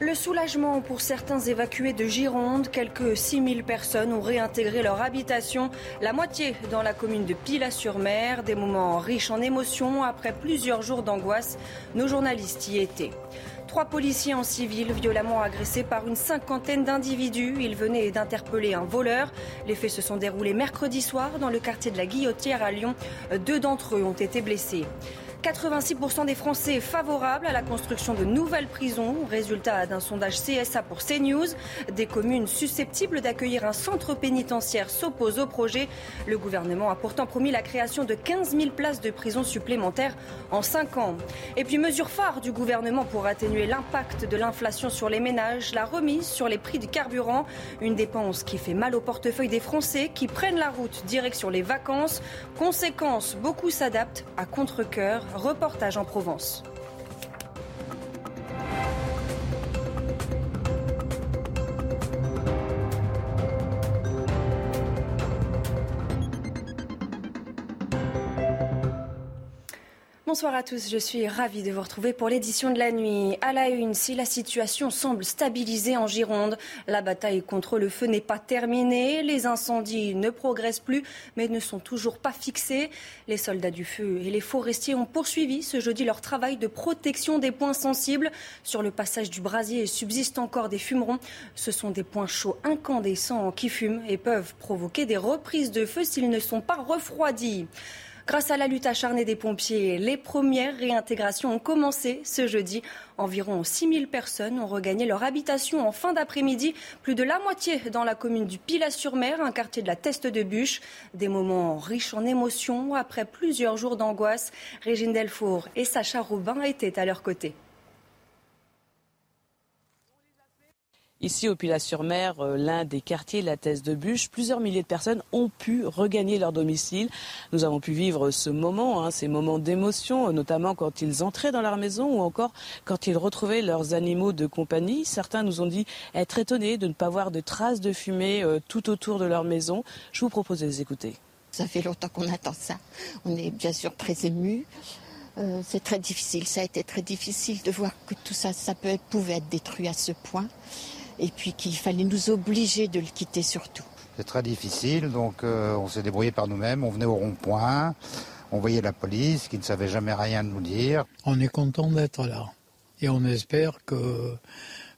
Le soulagement pour certains évacués de Gironde. Quelques 6000 personnes ont réintégré leur habitation, la moitié dans la commune de Pilat-sur-Mer. Des moments riches en émotions après plusieurs jours d'angoisse. Nos journalistes y étaient. Trois policiers en civil violemment agressés par une cinquantaine d'individus. Ils venaient d'interpeller un voleur. Les faits se sont déroulés mercredi soir dans le quartier de la Guillotière à Lyon. Deux d'entre eux ont été blessés. 86% des Français favorables à la construction de nouvelles prisons. Résultat d'un sondage CSA pour CNews. Des communes susceptibles d'accueillir un centre pénitentiaire s'opposent au projet. Le gouvernement a pourtant promis la création de 15 000 places de prison supplémentaires en 5 ans. Et puis mesure phare du gouvernement pour atténuer l'impact de l'inflation sur les ménages, la remise sur les prix du carburant. Une dépense qui fait mal au portefeuille des Français qui prennent la route direction les vacances. Conséquence, beaucoup s'adaptent à contre-coeur. Reportage en Provence. Bonsoir à tous, je suis ravie de vous retrouver pour l'édition de la nuit. À la une, si la situation semble stabilisée en Gironde, la bataille contre le feu n'est pas terminée. Les incendies ne progressent plus, mais ne sont toujours pas fixés. Les soldats du feu et les forestiers ont poursuivi ce jeudi leur travail de protection des points sensibles. Sur le passage du brasier subsistent encore des fumerons. Ce sont des points chauds incandescents qui fument et peuvent provoquer des reprises de feu s'ils ne sont pas refroidis. Grâce à la lutte acharnée des pompiers, les premières réintégrations ont commencé ce jeudi. Environ 6000 personnes ont regagné leur habitation en fin d'après-midi, plus de la moitié dans la commune du Pilat-sur-Mer, un quartier de la Teste de Bûche. Des moments riches en émotions après plusieurs jours d'angoisse. Régine Delfour et Sacha Robin étaient à leur côté. Ici, au Pilat-sur-Mer, euh, l'un des quartiers, la Thèse de Bûche, plusieurs milliers de personnes ont pu regagner leur domicile. Nous avons pu vivre ce moment, hein, ces moments d'émotion, notamment quand ils entraient dans leur maison ou encore quand ils retrouvaient leurs animaux de compagnie. Certains nous ont dit être étonnés de ne pas voir de traces de fumée euh, tout autour de leur maison. Je vous propose de les écouter. Ça fait longtemps qu'on attend ça. On est bien sûr très émus. Euh, c'est très difficile. Ça a été très difficile de voir que tout ça, pouvait être détruit à ce point et puis qu'il fallait nous obliger de le quitter surtout. C'est très difficile, donc euh, on s'est débrouillé par nous-mêmes, on venait au rond-point, on voyait la police qui ne savait jamais rien nous dire. On est content d'être là et on espère qu'il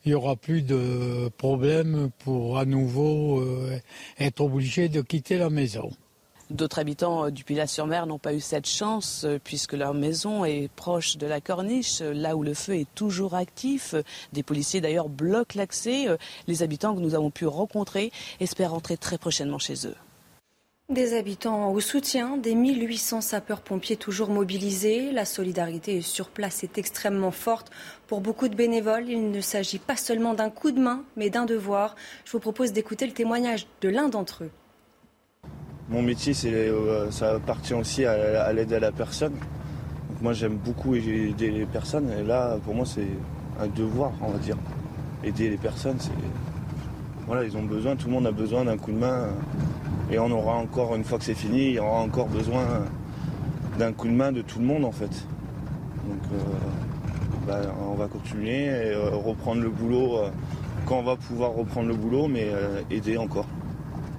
n'y aura plus de problèmes pour à nouveau euh, être obligé de quitter la maison. D'autres habitants euh, du Pilat-sur-Mer n'ont pas eu cette chance euh, puisque leur maison est proche de la corniche, euh, là où le feu est toujours actif. Des policiers d'ailleurs bloquent l'accès. Les habitants que nous avons pu rencontrer espèrent rentrer très prochainement chez eux. Des habitants au soutien des 1800 sapeurs-pompiers toujours mobilisés. La solidarité sur place est extrêmement forte. Pour beaucoup de bénévoles, il ne s'agit pas seulement d'un coup de main, mais d'un devoir. Je vous propose d'écouter le témoignage de l'un d'entre eux. Mon métier, euh, ça appartient aussi à, l'aide à la personne. moi, j'aime beaucoup aider les personnes. Et là, pour moi, c'est un devoir, on va dire. Aider les personnes, c'est. Voilà, ils ont besoin, tout le monde a besoin d'un coup de main. Et on aura encore, une fois que c'est fini, il y aura encore besoin d'un coup de main de tout le monde, en fait. Donc, euh, bah, on va continuer et euh, reprendre le boulot quand on va pouvoir reprendre le boulot, mais aider encore.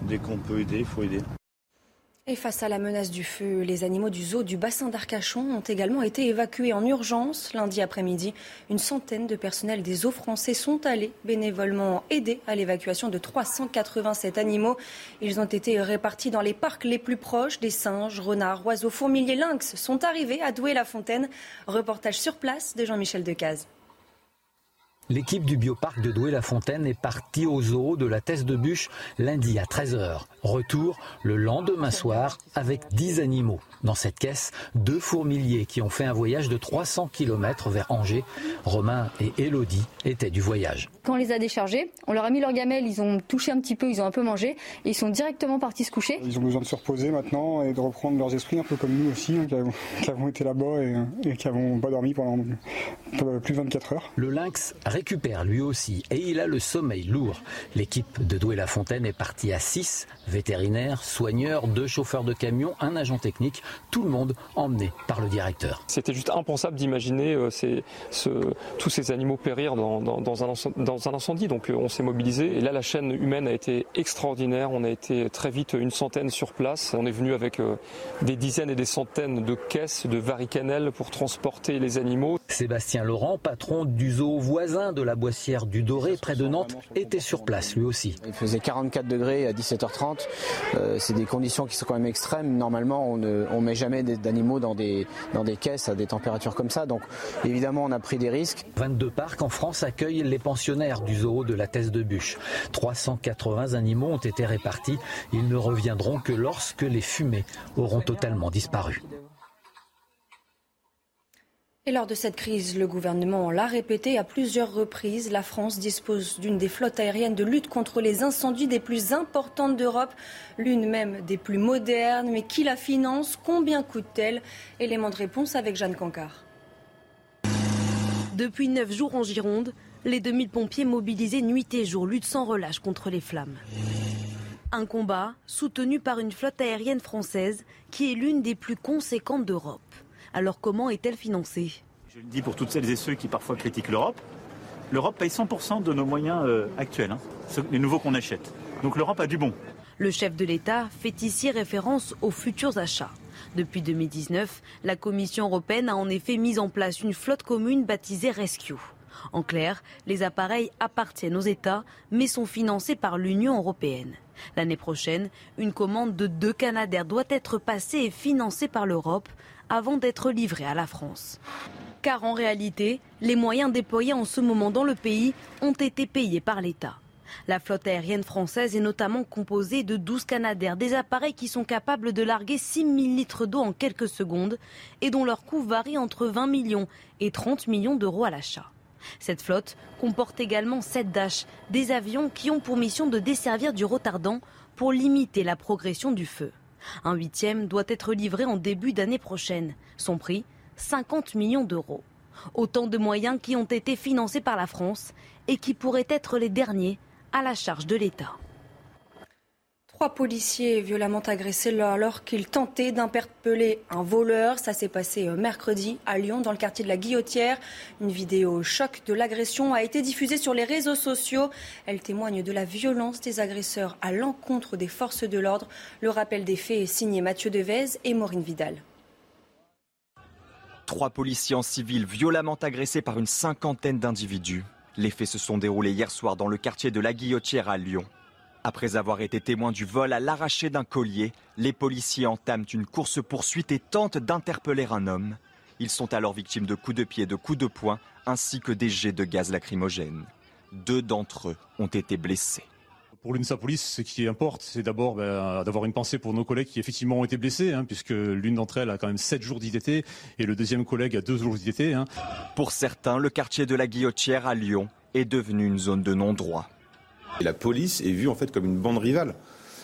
Dès qu'on peut aider, il faut aider. Et face à la menace du feu, les animaux du zoo du bassin d'Arcachon ont également été évacués en urgence. Lundi après-midi, une centaine de personnels des eaux français sont allés bénévolement aider à l'évacuation de 387 animaux. Ils ont été répartis dans les parcs les plus proches. Des singes, renards, oiseaux, fourmiliers, lynx sont arrivés à Douai-la-Fontaine. Reportage sur place de Jean-Michel Decaze. L'équipe du bioparc de Douai-la-Fontaine est partie au zoo de la Thèse de Bûche lundi à 13h. Retour le lendemain soir avec 10 animaux. Dans cette caisse, deux fourmiliers qui ont fait un voyage de 300 km vers Angers. Romain et Elodie étaient du voyage. Quand on les a déchargés, on leur a mis leur gamelle, ils ont touché un petit peu, ils ont un peu mangé et ils sont directement partis se coucher. Ils ont besoin de se reposer maintenant et de reprendre leurs esprits, un peu comme nous aussi, hein, qui, avons, été là-bas et, qui n'avons pas dormi pendant plus de 24 heures. Le lynx récupère lui aussi et il a le sommeil lourd. L'équipe de Douai-la-Fontaine est partie à 6, vétérinaires, soigneurs, deux chauffeurs de camion, un agent technique, tout le monde emmené par le directeur. C'était juste impensable d'imaginer euh, tous ces animaux périr dans, un, incendie, donc euh, on s'est mobilisé et là la chaîne humaine a été extraordinaire, on a été très vite une centaine sur place, on est venu avec euh, des dizaines et des centaines de caisses de varicanelles pour transporter les animaux. Sébastien Laurent, patron du zoo voisin de la Boissière du Doré, près de Nantes, était sur place lui aussi. Il faisait 44 degrés à 17h30. Euh, c'est des conditions qui sont quand même extrêmes. Normalement, on ne on met jamais d'animaux dans des, dans des caisses à des températures comme ça. Donc évidemment, on a pris des risques. 22 parcs en France accueillent les pensionnaires du zoo de la Thèse de Bûche. 380 animaux ont été répartis. Ils ne reviendront que lorsque les fumées auront totalement disparu. Et lors de cette crise, le gouvernement l'a répété à plusieurs reprises, la France dispose d'une des flottes aériennes de lutte contre les incendies des plus importantes d'Europe, l'une même des plus modernes. Mais qui la finance? Combien coûte-t-elle? Élément de réponse avec Jeanne Cancard. Depuis neuf jours en Gironde, les 2000 pompiers mobilisés nuit et jour luttent sans relâche contre les flammes. Un combat soutenu par une flotte aérienne française qui est l'une des plus conséquentes d'Europe. Alors comment est-elle financée? Je le dis pour toutes celles et ceux qui parfois critiquent l'Europe. L'Europe paye 100% de nos moyens euh, actuels, hein, les nouveaux qu'on achète. Donc l'Europe a du bon. Le chef de l'État fait ici référence aux futurs achats. Depuis 2019, la Commission européenne a en effet mis en place une flotte commune baptisée Rescue. En clair, les appareils appartiennent aux États, mais sont financés par l'Union européenne. L'année prochaine, une commande de deux Canadair doit être passée et financée par l'Europe avant d'être livrée à la France. Car en réalité, les moyens déployés en ce moment dans le pays ont été payés par l'État. La flotte aérienne française est notamment composée de 12 Canadair, des appareils qui sont capables de larguer 6 000 litres d'eau en quelques secondes et dont leur coût varie entre 20 millions et 30 millions d'euros à l'achat. Cette flotte comporte également 7 Dash, des avions qui ont pour mission de desservir du retardant pour limiter la progression du feu. Un huitième doit être livré en début d'année prochaine. Son prix 50 millions d'euros. Autant de moyens qui ont été financés par la France et qui pourraient être les derniers à la charge de l'État. Trois policiers violemment agressés alors qu'ils tentaient d'interpeller un voleur. Ça s'est passé euh, mercredi à Lyon, dans le quartier de la Guillotière. Une vidéo choc de l'agression a été diffusée sur les réseaux sociaux. Elle témoigne de la violence des agresseurs à l'encontre des forces de l'ordre. Le rappel des faits est signé Mathieu Devez et Maureen Vidal. Trois policiers en civil violemment agressés par une cinquantaine d'individus. Les faits se sont déroulés hier soir dans le quartier de la Guillotière à Lyon. Après avoir été témoins du vol à l'arraché d'un collier, les policiers entament une course-poursuite et tentent d'interpeller un homme. Ils sont alors victimes de coups de pied, de coups de poing, ainsi que des jets de gaz lacrymogène. Deux d'entre eux ont été blessés. Pour l'UNSA Police, ce qui importe, c'est d'abord ben, d'avoir une pensée pour nos collègues qui effectivement ont été blessés, hein, puisque l'une d'entre elles a quand même 7 jours d'IDT et le deuxième collègue a 2 jours d'IDT. Hein. Pour certains, le quartier de la Guillotière à Lyon est devenu une zone de non-droit. La police est vue en fait comme une bande rivale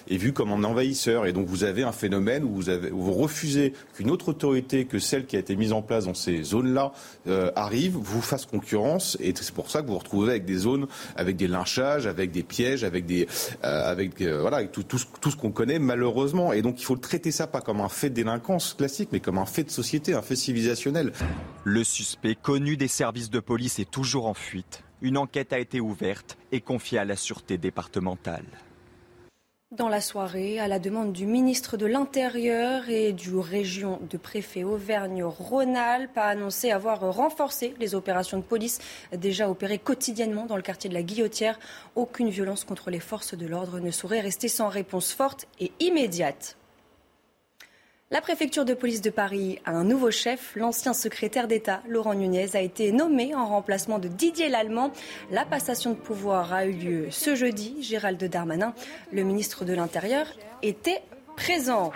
est vue comme un envahisseur. Et donc vous avez un phénomène où vous, avez, vous refusez qu'une autre autorité que celle qui a été mise en place dans ces zones-là euh, arrive, vous fasse concurrence. Et c'est pour ça que vous vous retrouvez avec des zones, avec des lynchages, avec des pièges, avec des, euh, avec euh, voilà, avec tout, tout, tout ce qu'on connaît malheureusement. Et donc il faut traiter ça pas comme un fait de délinquance classique, mais comme un fait de société, un fait civilisationnel. Le suspect connu des services de police est toujours en fuite. Une enquête a été ouverte et confiée à la sûreté départementale. Dans la soirée, à la demande du ministre de l'Intérieur et du région de préfet Auvergne-Rhône-Alpes, a annoncé avoir renforcé les opérations de police déjà opérées quotidiennement dans le quartier de la Guillotière. Aucune violence contre les forces de l'ordre ne saurait rester sans réponse forte et immédiate. La préfecture de police de Paris a un nouveau chef. L'ancien secrétaire d'État, Laurent Nunez, a été nommé en remplacement de Didier Lallemand. La passation de pouvoir a eu lieu ce jeudi. Gérald Darmanin, le ministre de l'Intérieur, était présent.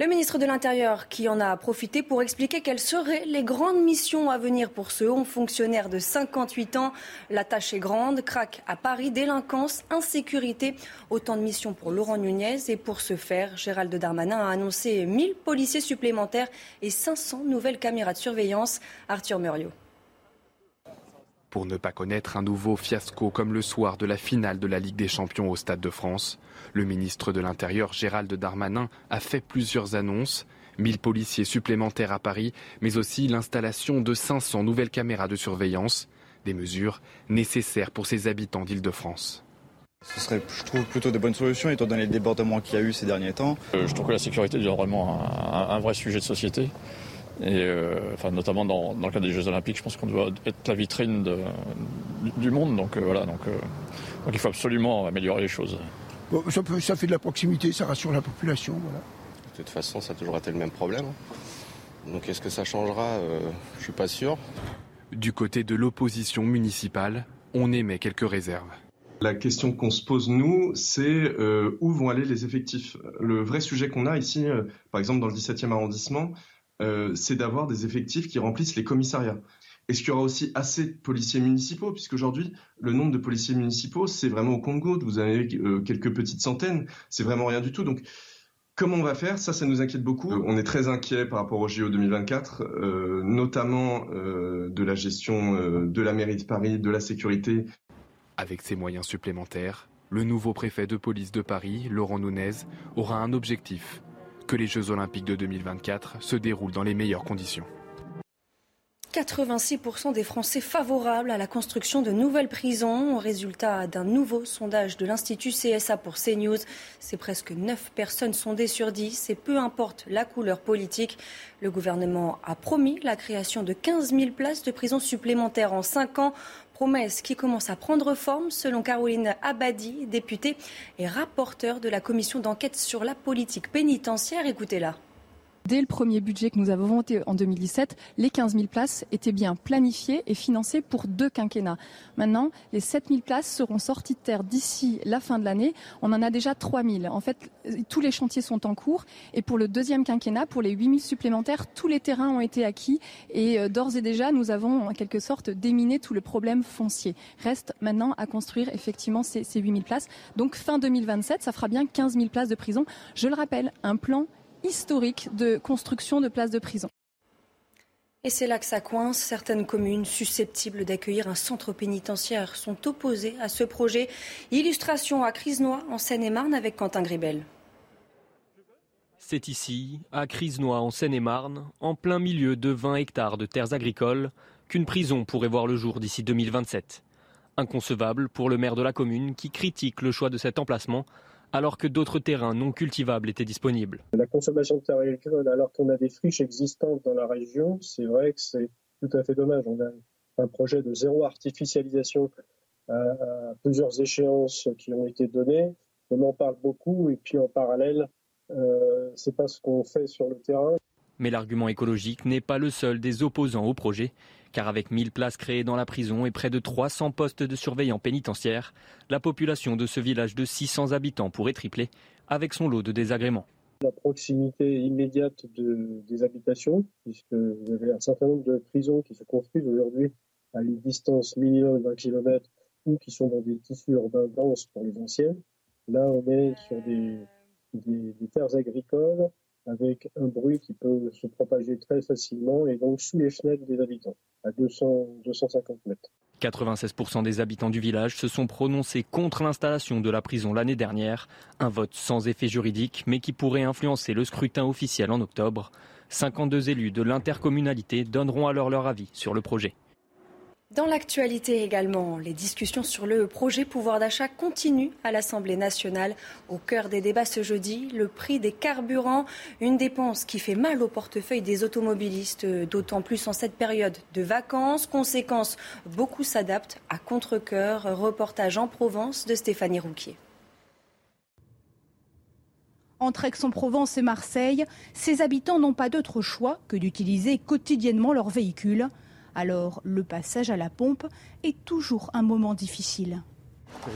Le ministre de l'Intérieur qui en a profité pour expliquer quelles seraient les grandes missions à venir pour ce haut fonctionnaire de 58 ans. La tâche est grande, craque à Paris, délinquance, insécurité. Autant de missions pour Laurent Nunez. Et pour ce faire, Gérald Darmanin a annoncé 1000 policiers supplémentaires et 500 nouvelles caméras de surveillance. Arthur Muriot. Pour ne pas connaître un nouveau fiasco comme le soir de la finale de la Ligue des Champions au Stade de France. Le ministre de l'Intérieur Gérald Darmanin a fait plusieurs annonces. 1000 policiers supplémentaires à Paris, mais aussi l'installation de 500 nouvelles caméras de surveillance, des mesures nécessaires pour ses habitants d'Île-de-France. Ce serait, je trouve, plutôt de bonnes solutions étant donné les débordements qu'il y a eu ces derniers temps. Euh, je trouve que la sécurité est vraiment un, vrai sujet de société. Et euh, enfin, notamment dans, le cadre des Jeux Olympiques, je pense qu'on doit être la vitrine du monde. Donc euh, voilà, donc, il faut absolument améliorer les choses. ça, ça, fait de la proximité, ça rassure la population. Voilà. De toute façon, ça a toujours été le même problème. Donc est-ce que ça changera? Je suis pas sûr. Du côté de l'opposition municipale, on émet quelques réserves. La question qu'on se pose, nous, c'est euh, où vont aller les effectifs? Le vrai sujet qu'on a ici, euh, par exemple dans le 17e arrondissement, euh, c'est d'avoir des effectifs qui remplissent les commissariats. Est-ce qu'il y aura aussi assez de policiers municipaux? Puisqu'aujourd'hui, le nombre de policiers municipaux, c'est vraiment au compte-gouttes. Vous avez quelques petites centaines, c'est vraiment rien du tout. Donc, Comment on va faire? Ça, ça nous inquiète beaucoup. On est très inquiet par rapport au JO 2024, notamment de la gestion de la mairie de Paris, de la sécurité avec ces moyens supplémentaires, le nouveau préfet de police de Paris, Laurent Nunez, aura un objectif que les Jeux olympiques de 2024 se déroulent dans les meilleures conditions. 86% des Français favorables à la construction de nouvelles prisons. Au résultat d'un nouveau sondage de l'Institut CSA pour CNews, c'est presque 9 personnes sondées sur 10 et peu importe la couleur politique. Le gouvernement a promis la création de 15 000 places de prison supplémentaires en 5 ans. Promesse qui commence à prendre forme selon Caroline Abadi, députée et rapporteure de la commission d'enquête sur la politique pénitentiaire. Écoutez-la. Dès le premier budget que nous avons voté en 2017, les 15 000 places étaient bien planifiées et financées pour deux quinquennats. Maintenant, les 7 000 places seront sorties de terre d'ici la fin de l'année. On en a déjà 3 000. En fait, tous les chantiers sont en cours. Et pour le deuxième quinquennat, pour les 8 000 supplémentaires, tous les terrains ont été acquis. Et euh, d'ores et déjà, nous avons en quelque sorte déminé tout le problème foncier. Reste maintenant à construire effectivement ces, ces 8 000 places. Donc fin 2027, ça fera bien 15 000 places de prison. Je le rappelle, un plan historique de construction de places de prison. Et c'est là que ça coince. Certaines communes susceptibles d'accueillir un centre pénitentiaire sont opposées à ce projet. Illustration à Crisnois, en Seine-et-Marne, avec Quentin Gribel. C'est ici, à Crisnois, en Seine-et-Marne, en plein milieu de 20 hectares de terres agricoles, qu'une prison pourrait voir le jour d'ici 2027. Inconcevable pour le maire de la commune qui critique le choix de cet emplacement alors que d'autres terrains non cultivables étaient disponibles. La consommation de terres agricoles, alors qu'on a des friches existantes dans la région, c'est vrai que c'est tout à fait dommage. On a un projet de zéro artificialisation à, plusieurs échéances qui ont été données. On en parle beaucoup et puis en parallèle, euh, c'est pas ce qu'on fait sur le terrain. Mais l'argument écologique n'est pas le seul des opposants au projet car avec 1000 places créées dans la prison et près de 300 postes de surveillants pénitentiaires, la population de ce village de 600 habitants pourrait tripler avec son lot de désagréments. La proximité immédiate des habitations, puisque vous avez un certain nombre de prisons qui se construisent aujourd'hui à une distance minimum d'un kilomètre ou qui sont dans des tissus urbains denses pour les anciennes. Là, on est sur des, des terres agricoles avec un bruit qui peut se propager très facilement et donc sous les fenêtres des habitants, à 200, 250 mètres. 96% des habitants du village se sont prononcés contre l'installation de la prison l'année dernière, un vote sans effet juridique mais qui pourrait influencer le scrutin officiel en octobre. 52 élus de l'intercommunalité donneront alors leur avis sur le projet. Dans l'actualité également, les discussions sur le projet pouvoir d'achat continuent à l'Assemblée nationale. Au cœur des débats ce jeudi, le prix des carburants, une dépense qui fait mal au portefeuille des automobilistes, d'autant plus en cette période de vacances. Conséquence, beaucoup s'adaptent à contre-coeur. Reportage en Provence de Stéphanie Rouquier. Entre Aix-en-Provence et Marseille, ces habitants n'ont pas d'autre choix que d'utiliser quotidiennement leur véhicule. Alors le passage à la pompe est toujours un moment difficile.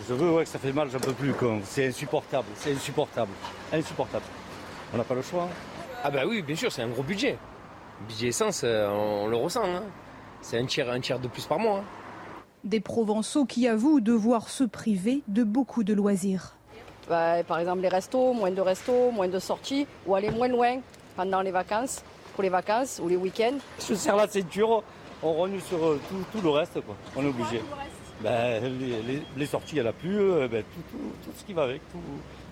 Je veux ouais, que ça fait mal, j'en peux plus. C'est insupportable, c'est insupportable, insupportable. On n'a pas le choix. Ah bah oui, bien sûr, c'est un gros budget. budget essence, euh, on, le ressent. Hein. C'est un tiers, un tiers de plus par mois. Hein. Des Provençaux qui avouent devoir se priver de beaucoup de loisirs. Bah, par exemple, les restos, moins de restos, moins de sorties, ou aller moins loin pendant les vacances, pour les vacances ou les week-ends. Je serre la ceinture, on rogne sur euh, tout, le reste, quoi. On est obligé. Ben, les, sorties, il n'y en a plus, euh, ben, tout, ce qui va avec,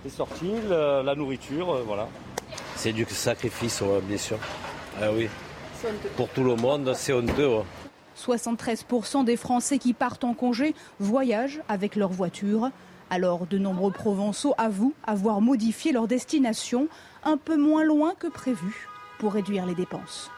les sorties, la, nourriture, euh, voilà. C'est du sacrifice, bien sûr. Ah oui. Pour tout le monde, c'est honteux. 73% des Français qui partent en congé voyagent avec leur voiture. Alors de nombreux Provençaux avouent avoir modifié leur destination un peu moins loin que prévu pour réduire les dépenses.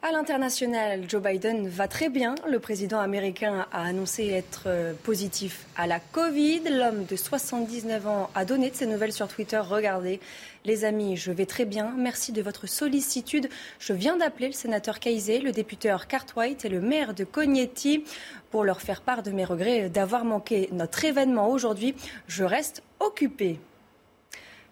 À l'international, Joe Biden va très bien. Le président américain a annoncé être euh, positif à la Covid. L'homme de 79 ans a donné de ses nouvelles sur Twitter. Regardez, les amis, je vais très bien. Merci de votre sollicitude. Je viens d'appeler le sénateur Kaisé, le député Cartwright et le maire de Cognetti pour leur faire part de mes regrets d'avoir manqué notre événement aujourd'hui. Je reste occupé.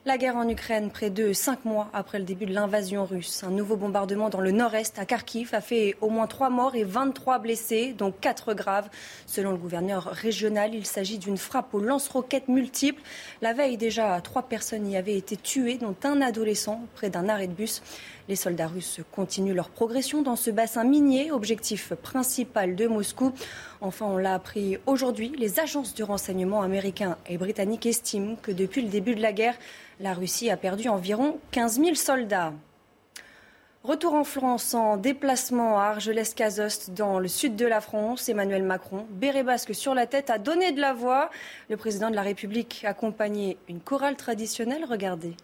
La guerre en Ukraine, près de cinq mois après le début de l'invasion russe. Un nouveau bombardement dans le nord-est, à Kharkiv, a fait au moins trois morts et 23 blessés, dont quatre graves. Selon le gouverneur régional, il s'agit d'une frappe aux lance-roquettes multiples. La veille, déjà, trois personnes y avaient été tuées, dont un adolescent, près d'un arrêt de bus. Les soldats russes continuent leur progression dans ce bassin minier, objectif principal de Moscou. Enfin, on l'a appris aujourd'hui, les agences de renseignement américains et britanniques estiment que depuis le début de la guerre, la Russie a perdu environ 15 000 soldats. Retour en France en déplacement à Argelès-Cazost dans le sud de la France. Emmanuel Macron, béret basque sur la tête, a donné de la voix. Le président de la République accompagné une chorale traditionnelle. Regardez.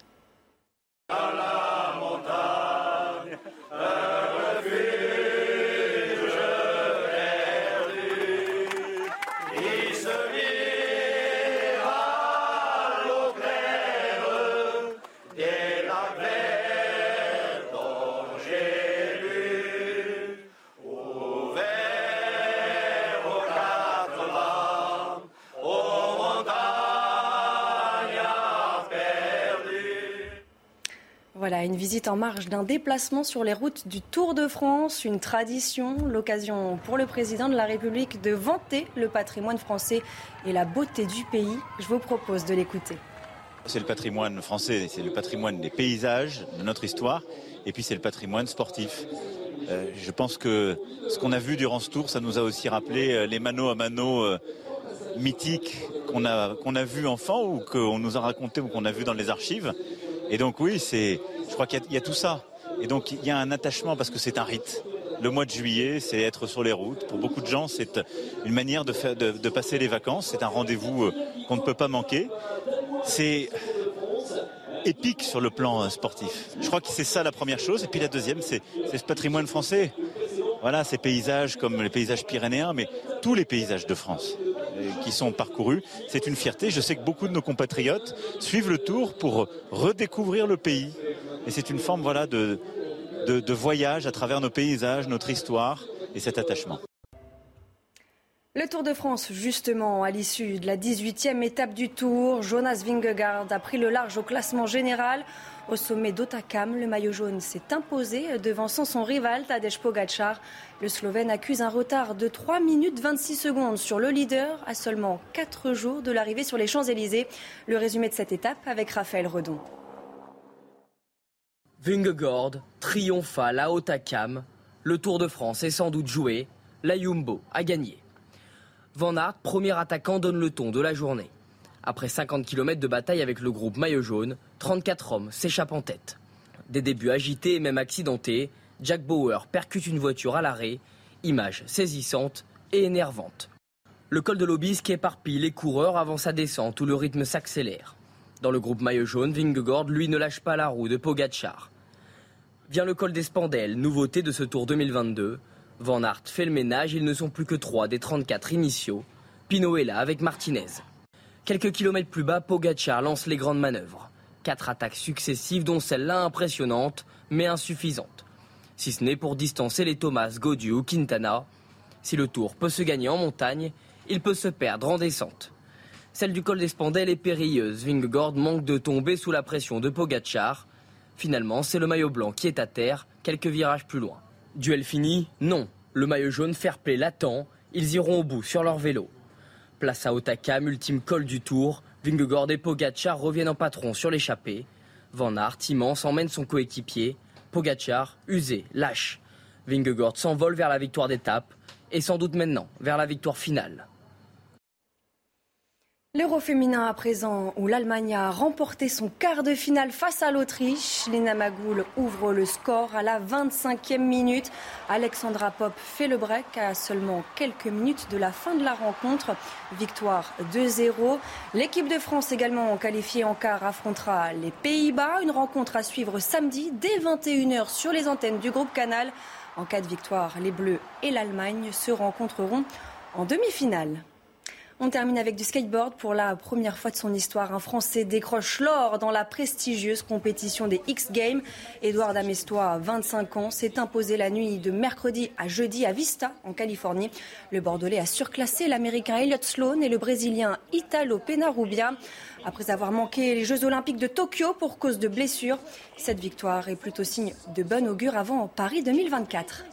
Voilà, une visite en marge d'un déplacement sur les routes du Tour de France, une tradition, l'occasion pour le président de la République de vanter le patrimoine français et la beauté du pays. Je vous propose de l'écouter. C'est le patrimoine français, c'est le patrimoine des paysages, de notre histoire, et puis c'est le patrimoine sportif. Euh, je pense que ce qu'on a vu durant ce tour, ça nous a aussi rappelé euh, les manos à mano euh, mythiques qu'on a, qu'on a vus enfant ou qu'on nous a raconté ou qu'on a vu dans les archives. Et donc oui, c'est, je crois qu'il y, a tout ça. Et donc il y a un attachement parce que c'est un rite. Le mois de juillet, c'est être sur les routes. Pour beaucoup de gens, c'est une manière de, passer les vacances. C'est un rendez-vous euh, qu'on ne peut pas manquer. C'est épique sur le plan euh, sportif. Je crois que c'est ça la première chose. Et puis la deuxième, c'est ce patrimoine français. Voilà, ces paysages comme les paysages pyrénéens, mais tous les paysages de France euh, qui sont parcourus. C'est une fierté. Je sais que beaucoup de nos compatriotes suivent le tour pour redécouvrir le pays. Et c'est une forme voilà, de, voyage à travers nos paysages, notre histoire et cet attachement. Le Tour de France, justement, à l'issue de la 18e étape du Tour, Jonas Vingegaard a pris le large au classement général. Au sommet d'Otakam, le maillot jaune s'est imposé, devançant son rival Tadej Pogacar. Le Slovène accuse un retard de 3 minutes 26 secondes sur le leader à seulement 4 jours de l'arrivée sur les Champs-Élysées. Le résumé de cette étape avec Raphaël Redon. Vingegaard, triomphal à Otakam. Le Tour de France est sans doute joué. La Jumbo a gagné. Van Aert, premier attaquant, donne le ton de la journée. Après 50 km de bataille avec le groupe Maillot Jaune, 34 hommes s'échappent en tête. Des débuts agités et même accidentés, Jack Bauer percute une voiture à l'arrêt, image saisissante et énervante. Le col de l'Obisque éparpille les coureurs avant sa descente où le rythme s'accélère. Dans le groupe Maillot Jaune, Vingegaard, lui, ne lâche pas la roue de Pogacar. Vient le col des Spandelles, nouveauté de ce Tour 2022. Van Aert fait le ménage, ils ne sont plus que 3 des 34 initiaux. Pinot est là avec Martinez. Quelques kilomètres plus bas, Pogacar lance les grandes manœuvres. Quatre attaques successives, dont celle-là impressionnante, mais insuffisante. Si ce n'est pour distancer les Thomas, Gaudu ou Quintana. Si le tour peut se gagner en montagne, il peut se perdre en descente. Celle du col des Spandelles est périlleuse. Vingegaard manque de tomber sous la pression de Pogacar. Finalement, c'est le maillot blanc qui est à terre, quelques virages plus loin. Duel fini Non. Le maillot jaune fair play l'attend. Ils iront au bout sur leur vélo. Place à Otakam, ultime col du tour. Vingegaard et Pogacar reviennent en patron sur l'échappée. Van Aert, immense, emmène son coéquipier. Pogacar, usé, lâche. Vingegaard s'envole vers la victoire d'étape et sans doute maintenant vers la victoire finale. L'Euro féminin à présent, où l'Allemagne a remporté son quart de finale face à l'Autriche. Lena Magoul ouvre le score à la 25e minute. Alexandra Pop fait le break à seulement quelques minutes de la fin de la rencontre. Victoire 2-0. L'équipe de France également qualifiée en quart affrontera les Pays-Bas. Une rencontre à suivre samedi dès 21h sur les antennes du groupe Canal. En cas de victoire, les Bleus et l'Allemagne se rencontreront en demi-finale. On termine avec du skateboard. Pour la première fois de son histoire, un Français décroche l'or dans la prestigieuse compétition des X Games. Édouard Damestois, 25 ans, s'est imposé la nuit de mercredi à jeudi à Vista, en Californie. Le Bordelais a surclassé l'Américain Elliott Sloan et le Brésilien Italo Penarubia. Après avoir manqué les Jeux Olympiques de Tokyo pour cause de blessures, cette victoire est plutôt signe de bon augure avant Paris 2024.